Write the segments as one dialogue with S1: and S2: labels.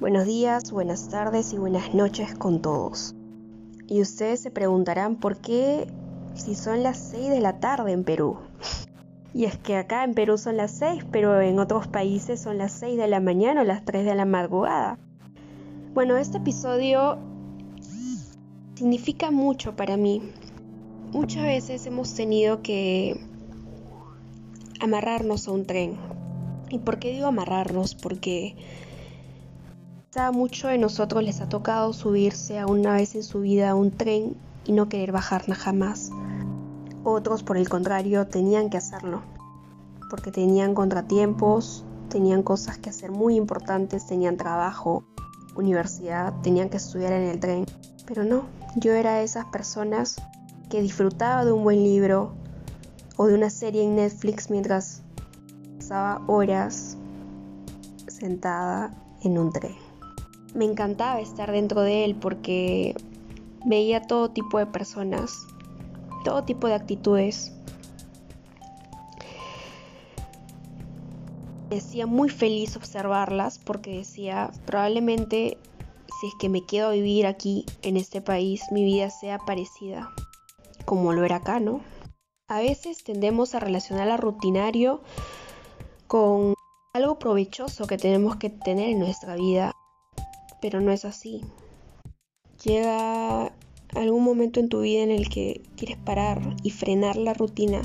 S1: Buenos días, buenas tardes y buenas noches con todos. Y ustedes se preguntarán por qué si son las 6 de la tarde en Perú. Y es que acá en Perú son las 6, pero en otros países son las 6 de la mañana o las 3 de la madrugada. Bueno, este episodio significa mucho para mí. Muchas veces hemos tenido que amarrarnos a un tren. ¿Y por qué digo amarrarnos? Porque a mucho de nosotros les ha tocado subirse a una vez en su vida a un tren y no querer bajar jamás. Otros, por el contrario, tenían que hacerlo, porque tenían contratiempos, tenían cosas que hacer muy importantes, tenían trabajo, universidad, tenían que estudiar en el tren. Pero no, yo era de esas personas que disfrutaba de un buen libro o de una serie en Netflix mientras pasaba horas sentada en un tren. Me encantaba estar dentro de él porque veía todo tipo de personas, todo tipo de actitudes. Decía muy feliz observarlas porque decía, probablemente si es que me quedo a vivir aquí en este país, mi vida sea parecida como lo era acá, ¿no? A veces tendemos a relacionar lo rutinario con algo provechoso que tenemos que tener en nuestra vida, pero no es así. Llega algún momento en tu vida en el que quieres parar y frenar la rutina.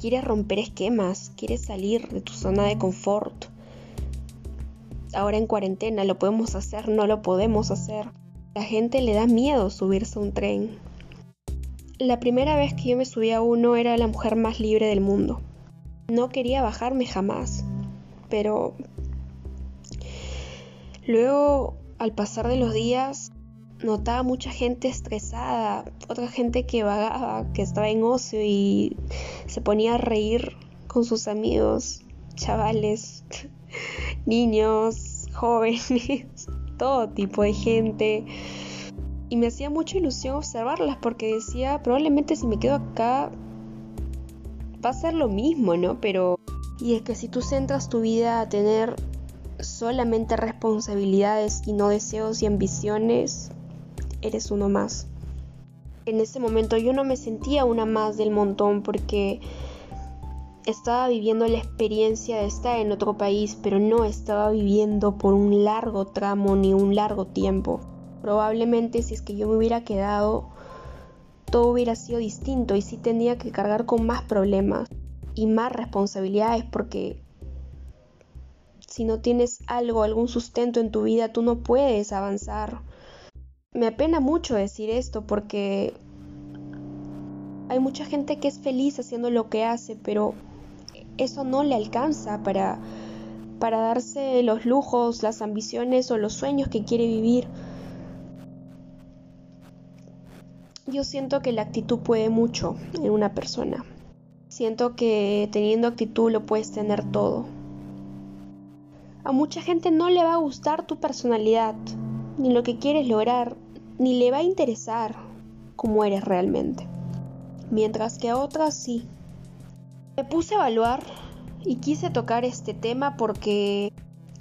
S1: Quieres romper esquemas, quieres salir de tu zona de confort. Ahora en cuarentena lo podemos hacer, no lo podemos hacer. La gente le da miedo subirse a un tren. La primera vez que yo me subí a uno era la mujer más libre del mundo. No quería bajarme jamás, pero luego al pasar de los días notaba mucha gente estresada, otra gente que vagaba, que estaba en ocio y se ponía a reír con sus amigos, chavales, niños, jóvenes, todo tipo de gente. Y me hacía mucha ilusión observarlas porque decía, probablemente si me quedo acá va a ser lo mismo, ¿no? Pero... Y es que si tú centras tu vida a tener solamente responsabilidades y no deseos y ambiciones, eres uno más. En ese momento yo no me sentía una más del montón porque estaba viviendo la experiencia de estar en otro país, pero no estaba viviendo por un largo tramo ni un largo tiempo. Probablemente si es que yo me hubiera quedado, todo hubiera sido distinto y sí tendría que cargar con más problemas y más responsabilidades porque si no tienes algo, algún sustento en tu vida, tú no puedes avanzar me apena mucho decir esto porque hay mucha gente que es feliz haciendo lo que hace, pero eso no le alcanza para, para darse los lujos, las ambiciones o los sueños que quiere vivir. Yo siento que la actitud puede mucho en una persona. Siento que teniendo actitud lo puedes tener todo. A mucha gente no le va a gustar tu personalidad, ni lo que quieres lograr, ni le va a interesar cómo eres realmente. Mientras que a otras sí. Me puse a evaluar y quise tocar este tema porque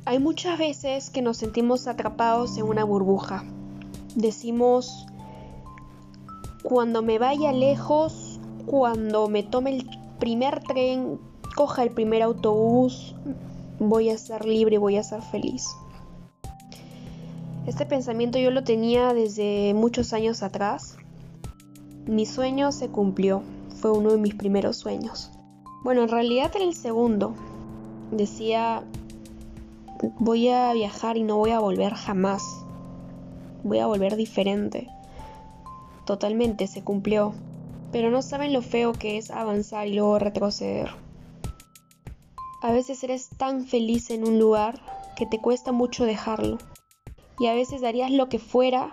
S1: hay muchas veces que nos sentimos atrapados en una burbuja. Decimos, cuando me vaya lejos, cuando me tome el primer tren, coja el primer autobús, voy a ser libre, voy a ser feliz. Este pensamiento yo lo tenía desde muchos años atrás. Mi sueño se cumplió, fue uno de mis primeros sueños. Bueno, en realidad era el segundo. Decía, voy a viajar y no voy a volver jamás. Voy a volver diferente. Totalmente, se cumplió. Pero no saben lo feo que es avanzar y luego retroceder. A veces eres tan feliz en un lugar que te cuesta mucho dejarlo y a veces darías lo que fuera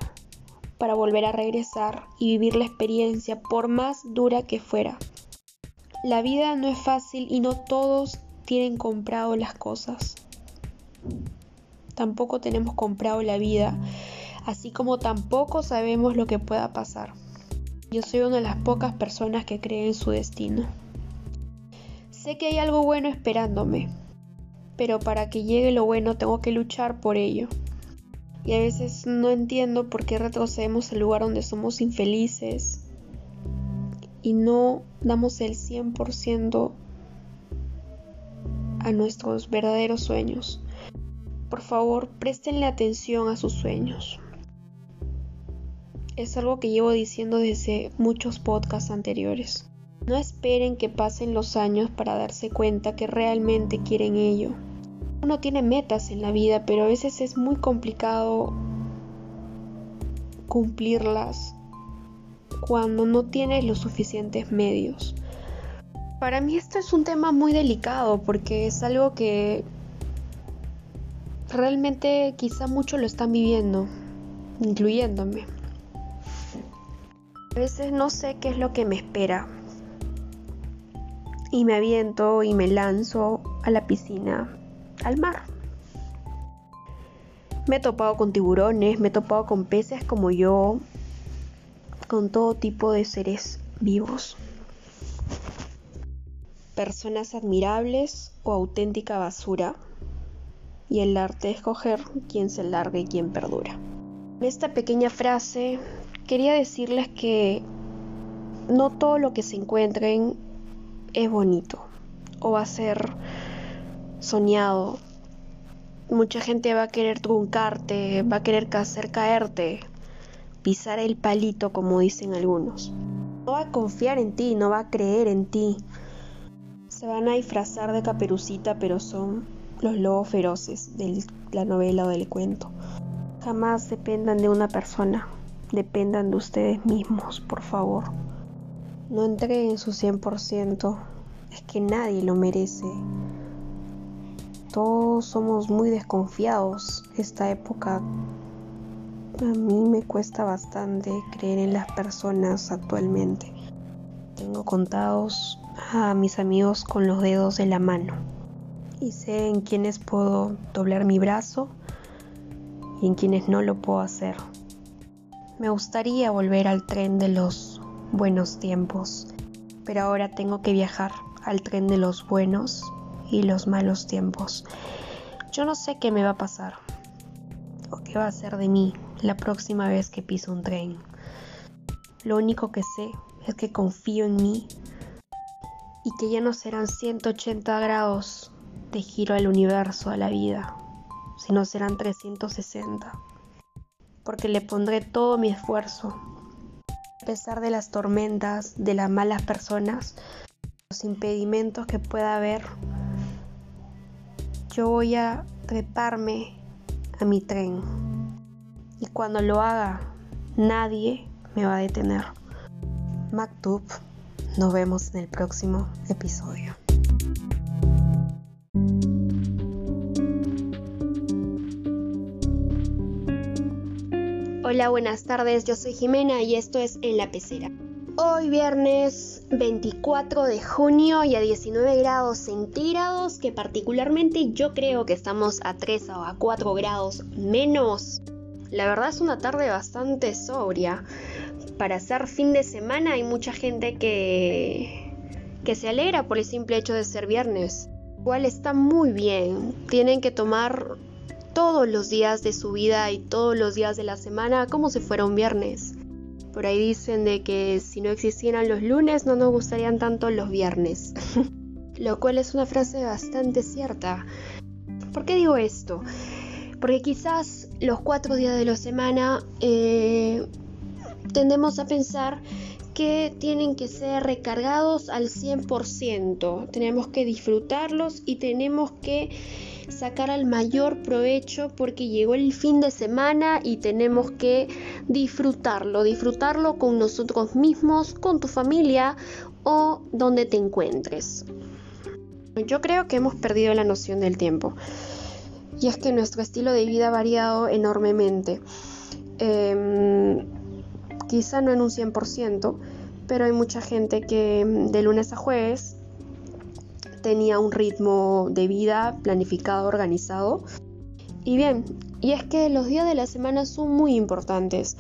S1: para volver a regresar y vivir la experiencia por más dura que fuera. La vida no es fácil y no todos tienen comprado las cosas. Tampoco tenemos comprado la vida, así como tampoco sabemos lo que pueda pasar. Yo soy una de las pocas personas que cree en su destino. Sé que hay algo bueno esperándome, pero para que llegue lo bueno tengo que luchar por ello. Y a veces no entiendo por qué retrocedemos al lugar donde somos infelices y no damos el 100% a nuestros verdaderos sueños. Por favor, préstenle atención a sus sueños. Es algo que llevo diciendo desde muchos podcasts anteriores. No esperen que pasen los años para darse cuenta que realmente quieren ello. Uno tiene metas en la vida, pero a veces es muy complicado cumplirlas cuando no tienes los suficientes medios. Para mí esto es un tema muy delicado porque es algo que realmente quizá muchos lo están viviendo, incluyéndome. A veces no sé qué es lo que me espera. Y me aviento y me lanzo a la piscina, al mar. Me he topado con tiburones, me he topado con peces como yo, con todo tipo de seres vivos. Personas admirables o auténtica basura y el arte de escoger quién se larga y quién perdura. Esta pequeña frase quería decirles que no todo lo que se encuentren es bonito o va a ser soñado. Mucha gente va a querer truncarte, va a querer hacer caerte, pisar el palito como dicen algunos. No va a confiar en ti, no va a creer en ti. Se van a disfrazar de caperucita, pero son los lobos feroces de la novela o del cuento. Jamás dependan de una persona, dependan de ustedes mismos, por favor. No entreguen su 100%, es que nadie lo merece. Todos somos muy desconfiados esta época. A mí me cuesta bastante creer en las personas actualmente. Tengo contados a mis amigos con los dedos de la mano y sé en quienes puedo doblar mi brazo y en quienes no lo puedo hacer. Me gustaría volver al tren de los buenos tiempos, pero ahora tengo que viajar al tren de los buenos y los malos tiempos. Yo no sé qué me va a pasar o qué va a ser de mí la próxima vez que piso un tren. Lo único que sé es que confío en mí y que ya no serán 180 grados de giro al universo, a la vida, sino serán 360, porque le pondré todo mi esfuerzo. A pesar de las tormentas, de las malas personas, los impedimentos que pueda haber, yo voy a treparme a mi tren. Y cuando lo haga, nadie me va a detener. Maktub, nos vemos en el próximo episodio. Hola, buenas tardes, yo soy Jimena y esto es En la Pecera. Hoy viernes 24 de junio y a 19 grados centígrados, que particularmente yo creo que estamos a 3 o a 4 grados menos. La verdad es una tarde bastante sobria. Para hacer fin de semana hay mucha gente que, que se alegra por el simple hecho de ser viernes. Igual está muy bien. Tienen que tomar todos los días de su vida y todos los días de la semana como si fuera un viernes. Por ahí dicen de que si no existieran los lunes no nos gustarían tanto los viernes. Lo cual es una frase bastante cierta. ¿Por qué digo esto? Porque quizás los cuatro días de la semana eh, tendemos a pensar que tienen que ser recargados al 100%. Tenemos que disfrutarlos y tenemos que sacar al mayor provecho porque llegó el fin de semana y tenemos que disfrutarlo, disfrutarlo con nosotros mismos, con tu familia o donde te encuentres. Yo creo que hemos perdido la noción del tiempo y es que nuestro estilo de vida ha variado enormemente. Em, quizá no en un 100%, pero hay mucha gente que de lunes a jueves tenía un ritmo de vida planificado, organizado. Y bien, y es que los días de la semana son muy importantes.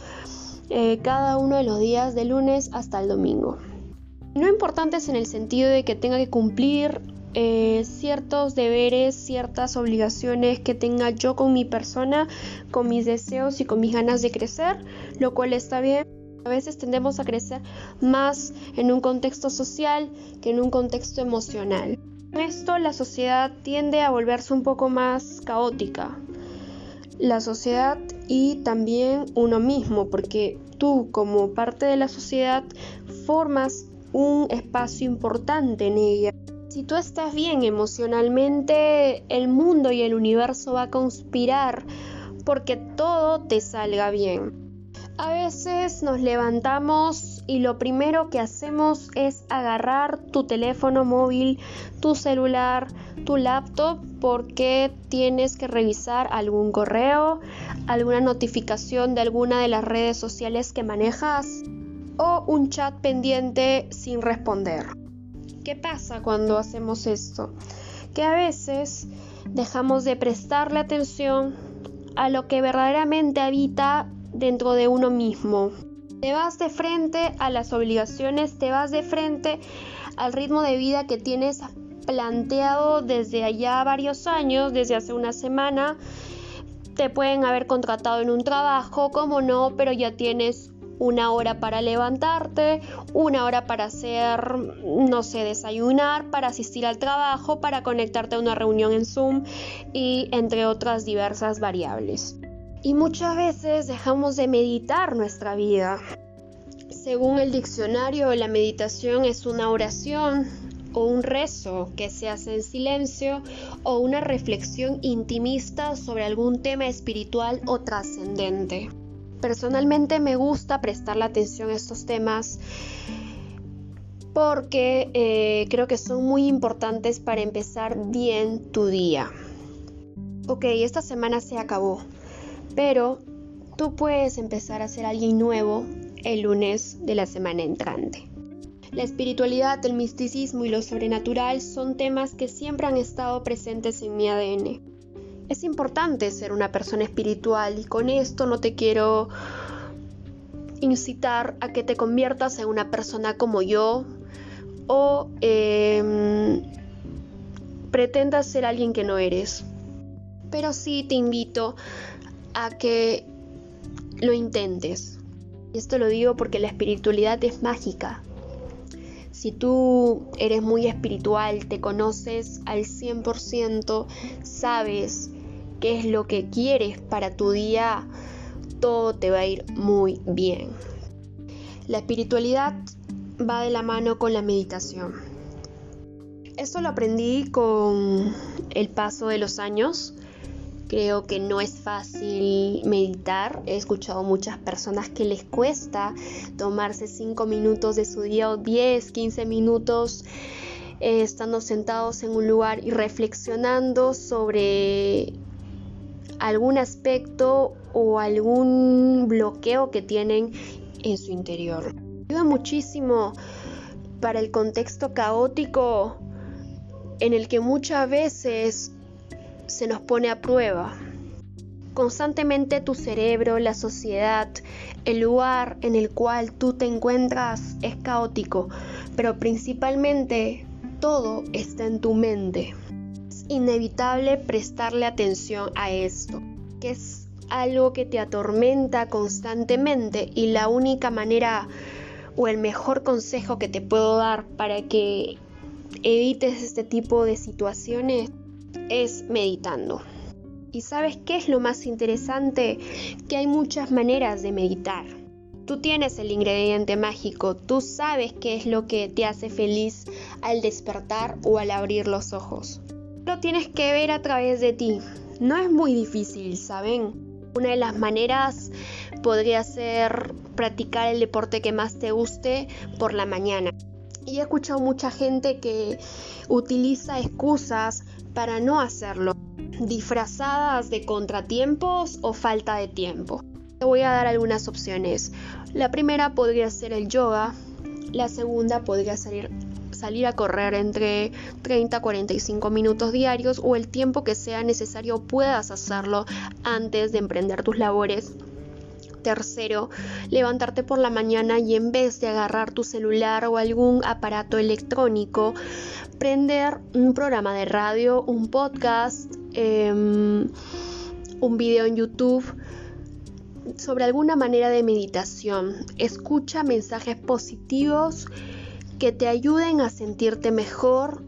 S1: Eh, cada uno de los días de lunes hasta el domingo. No importantes en el sentido de que tenga que cumplir eh, ciertos deberes, ciertas obligaciones que tenga yo con mi persona, con mis deseos y con mis ganas de crecer, lo cual está bien. A veces tendemos a crecer más en un contexto social que en un contexto emocional. Esto la sociedad tiende a volverse un poco más caótica. La sociedad y también uno mismo, porque tú como parte de la sociedad formas un espacio importante en ella. Si tú estás bien emocionalmente, el mundo y el universo va a conspirar porque todo te salga bien. A veces nos levantamos y lo primero que hacemos es agarrar tu teléfono móvil, tu celular, tu laptop porque tienes que revisar algún correo, alguna notificación de alguna de las redes sociales que manejas o un chat pendiente sin responder. ¿Qué pasa cuando hacemos esto? Que a veces dejamos de prestarle atención a lo que verdaderamente habita dentro de uno mismo. Te vas de frente a las obligaciones, te vas de frente al ritmo de vida que tienes planteado desde allá varios años, desde hace una semana. Te pueden haber contratado en un trabajo, como no, pero ya tienes una hora para levantarte, una hora para hacer, no sé, desayunar, para asistir al trabajo, para conectarte a una reunión en Zoom y entre otras diversas variables. Y muchas veces dejamos de meditar nuestra vida. Según el diccionario, la meditación es una oración o un rezo que se hace en silencio o una reflexión intimista sobre algún tema espiritual o trascendente. Personalmente me gusta prestarle atención a estos temas porque eh, creo que son muy importantes para empezar bien tu día. Ok, esta semana se acabó. Pero tú puedes empezar a ser alguien nuevo el lunes de la semana entrante. La espiritualidad, el misticismo y lo sobrenatural son temas que siempre han estado presentes en mi ADN. Es importante ser una persona espiritual y con esto no te quiero incitar a que te conviertas en una persona como yo o em, pretendas ser alguien que no eres. Pero sí te invito a que lo intentes. Y esto lo digo porque la espiritualidad es mágica. Si tú eres muy espiritual, te conoces al 100%, sabes qué es lo que quieres para tu día, todo te va a ir muy bien. La espiritualidad va de la mano con la meditación. Esto lo aprendí con el paso de los años Creo que no es fácil meditar. He escuchado muchas personas que les cuesta tomarse 5 minutos de su día o 10, 15 minutos eh, estando sentados en un lugar y reflexionando sobre algún aspecto o algún bloqueo que tienen en su interior. Ayuda muchísimo para el contexto caótico en el que muchas veces se nos pone a prueba. Constantemente tu cerebro, la sociedad, el lugar en el cual tú te encuentras es caótico, pero principalmente todo está en tu mente. Es inevitable prestarle atención a esto, que es algo que te atormenta constantemente y la única manera o el mejor consejo que te puedo dar para que evites este tipo de situaciones es meditando. ¿Y sabes qué es lo más interesante? Que hay muchas maneras de meditar. Tú tienes el ingrediente mágico, tú sabes qué es lo que te hace feliz al despertar o al abrir los ojos. Lo tienes que ver a través de ti. No es muy difícil, ¿saben? Una de las maneras podría ser practicar el deporte que más te guste por la mañana. Y he escuchado mucha gente que utiliza excusas para no hacerlo, disfrazadas de contratiempos o falta de tiempo. Te voy a dar algunas opciones. La primera podría ser el yoga, la segunda podría salir, salir a correr entre 30 a 45 minutos diarios o el tiempo que sea necesario puedas hacerlo antes de emprender tus labores Tercero, levantarte por la mañana y en vez de agarrar tu celular o algún aparato electrónico, prender un programa de radio, un podcast, em, un video en YouTube sobre alguna manera de meditación. Escucha mensajes positivos que te ayuden a sentirte mejor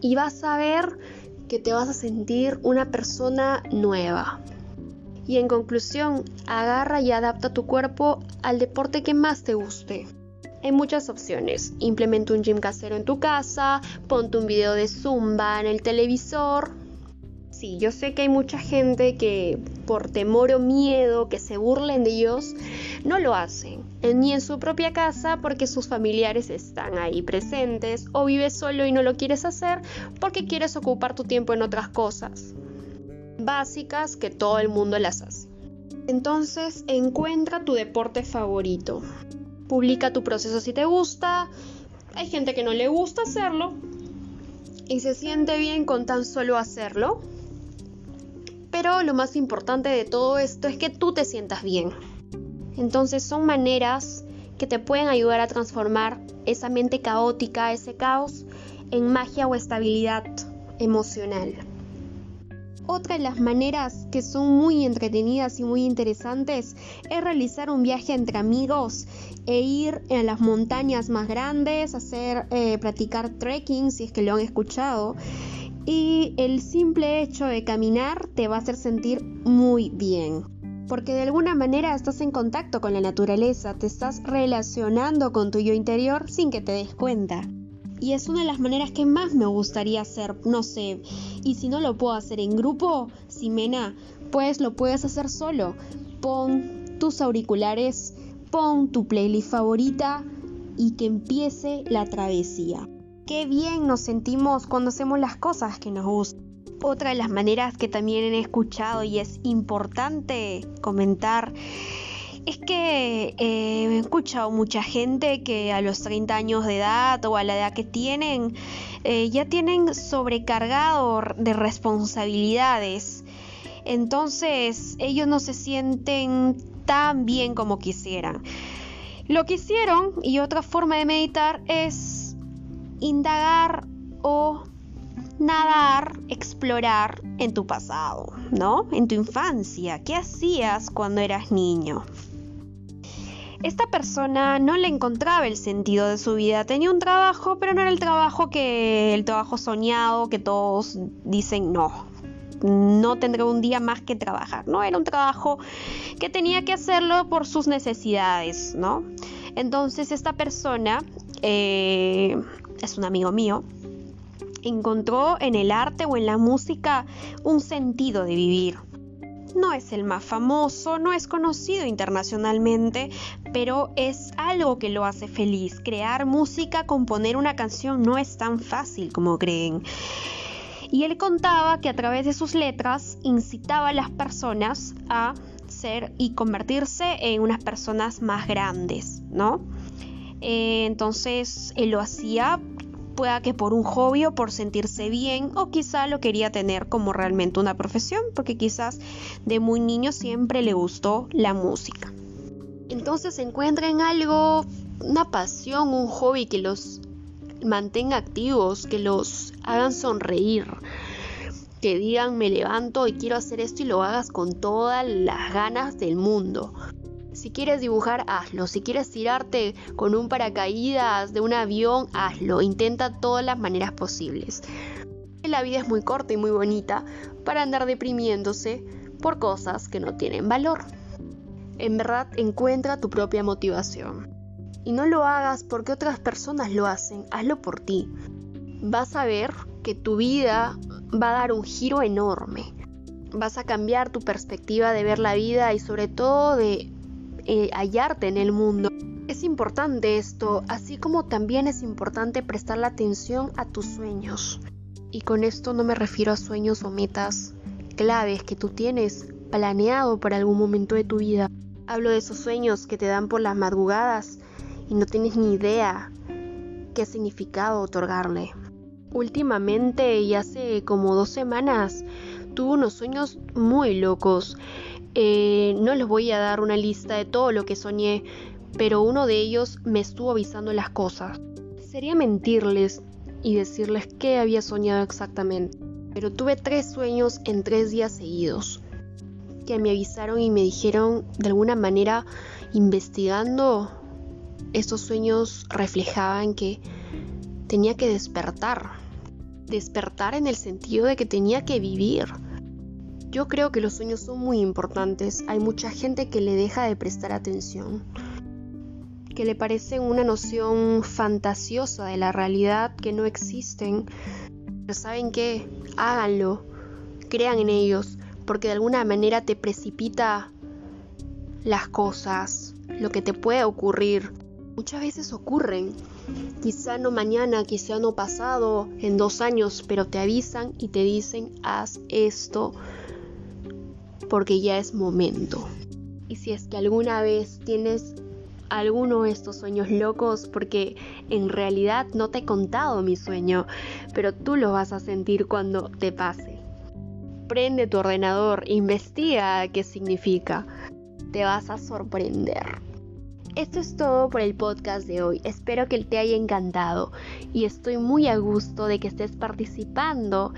S1: y vas a ver que te vas a sentir una persona nueva. Y en conclusión, agarra y adapta tu cuerpo al deporte que más te guste. Hay muchas opciones. Implementa un gym casero en tu casa, ponte un video de zumba en el televisor. Sí, yo sé que hay mucha gente que por temor o miedo que se burlen de ellos, no lo hacen, ni en su propia casa porque sus familiares están ahí presentes o vives solo y no lo quieres hacer porque quieres ocupar tu tiempo en otras cosas básicas que todo el mundo las hace. Entonces, encuentra tu deporte favorito. Publica tu proceso si te gusta. Hay gente que no le gusta hacerlo y se siente bien con tan solo hacerlo. Pero lo más importante de todo esto es que tú te sientas bien. Entonces son maneras que te pueden ayudar a transformar esa mente caótica, ese caos, en magia o estabilidad emocional. Otra de las maneras que son muy entretenidas y muy interesantes es realizar un viaje entre amigos e ir a las montañas más grandes, hacer, eh, practicar trekking si es que lo han escuchado. Y el simple hecho de caminar te va a hacer sentir muy bien. Porque de alguna manera estás en contacto con la naturaleza, te estás relacionando con tu yo interior sin que te des cuenta y es una de las maneras que más me gustaría hacer, no sé, y si no lo puedo hacer en grupo, Simena, pues lo puedes hacer solo. Pon tus auriculares, pon tu playlist favorita y que empiece la travesía. Qué bien nos sentimos cuando hacemos las cosas que nos gustan. Otra de las maneras que también he escuchado y es importante comentar es que eh, he escuchado mucha gente que a los 30 años de edad o a la edad que tienen, eh, ya tienen sobrecargado de responsabilidades. Entonces ellos no se sienten tan bien como quisieran. Lo que hicieron, y otra forma de meditar, es indagar o nadar, explorar en tu pasado, ¿no? En tu infancia. ¿Qué hacías cuando eras niño? Esta persona no le encontraba el sentido de su vida. Tenía un trabajo, pero no era el trabajo que el trabajo soñado, que todos dicen no. No tendré un día más que trabajar, ¿no? Era un trabajo que tenía que hacerlo por sus necesidades, ¿no? Entonces esta persona eh, es un amigo mío, encontró en el arte o en la música un sentido de vivir, no es el más famoso, no es conocido internacionalmente, pero es algo que lo hace feliz. Crear música, componer una canción no es tan fácil como creen. Y él contaba que a través de sus letras incitaba a las personas a ser y convertirse en unas personas más grandes, ¿no? Eh, entonces él lo hacía pueda que por un hobby o por sentirse bien o quizá lo quería tener como realmente una profesión porque quizás de muy niño siempre le gustó la música. Entonces encuentren algo, una pasión, un hobby que los mantenga activos, que los hagan sonreír, que digan me levanto y quiero hacer esto y lo hagas con todas las ganas del mundo. Si quieres dibujar, hazlo. Si quieres tirarte con un paracaídas de un avión, hazlo. Intenta todas las maneras posibles. La vida es muy corta y muy bonita para andar deprimiéndose por cosas que no tienen valor. En verdad, encuentra tu propia motivación. Y no lo hagas porque otras personas lo hacen, hazlo por ti. Vas a ver que tu vida va a dar un giro enorme. Vas a cambiar tu perspectiva de ver la vida y sobre todo de eh, hallarte en el mundo. Es importante esto, así como también es importante prestar la atención a tus sueños. Y con esto no me refiero a sueños o metas claves que tú tienes planeado para algún momento de tu vida. Hablo de esos sueños que te dan por las madrugadas y no tienes ni idea qué significado otorgarle. Últimamente y hace como dos semanas tuve unos sueños muy locos Eh, no les voy a dar una lista de todo lo que soñé, pero uno de ellos me estuvo avisando las cosas. Sería mentirles y decirles qué había soñado exactamente, pero tuve tres sueños en tres días seguidos, que me avisaron y me dijeron de alguna manera, investigando, estos sueños reflejaban que tenía que despertar. Despertar en el sentido de que tenía que vivir. Yo creo que los sueños son muy importantes. Hay mucha gente que le deja de prestar atención que le parecen una noción fantasiosa de la realidad que no existen. Pero saben qué, háganlo, crean en ellos, porque de alguna manera te precipita las cosas, lo que te puede ocurrir. Muchas veces ocurren, quizá no mañana, quizá no pasado, en dos años, pero te avisan y te dicen, haz esto porque ya es momento. Y si es que alguna vez tienes alguno de estos sueños locos porque en realidad no te he contado mi sueño, pero tú lo vas a sentir cuando te pase. Prende tu ordenador, investiga qué significa. Te vas a sorprender. Esto es todo por el podcast de hoy. Espero que te haya encantado y estoy muy a gusto de que estés participando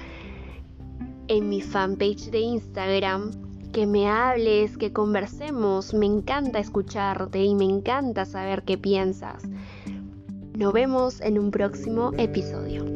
S1: en mi fanpage de Instagram que me hables, que conversemos. Me encanta escucharte y me encanta saber qué piensas. Nos vemos en un próximo episodio.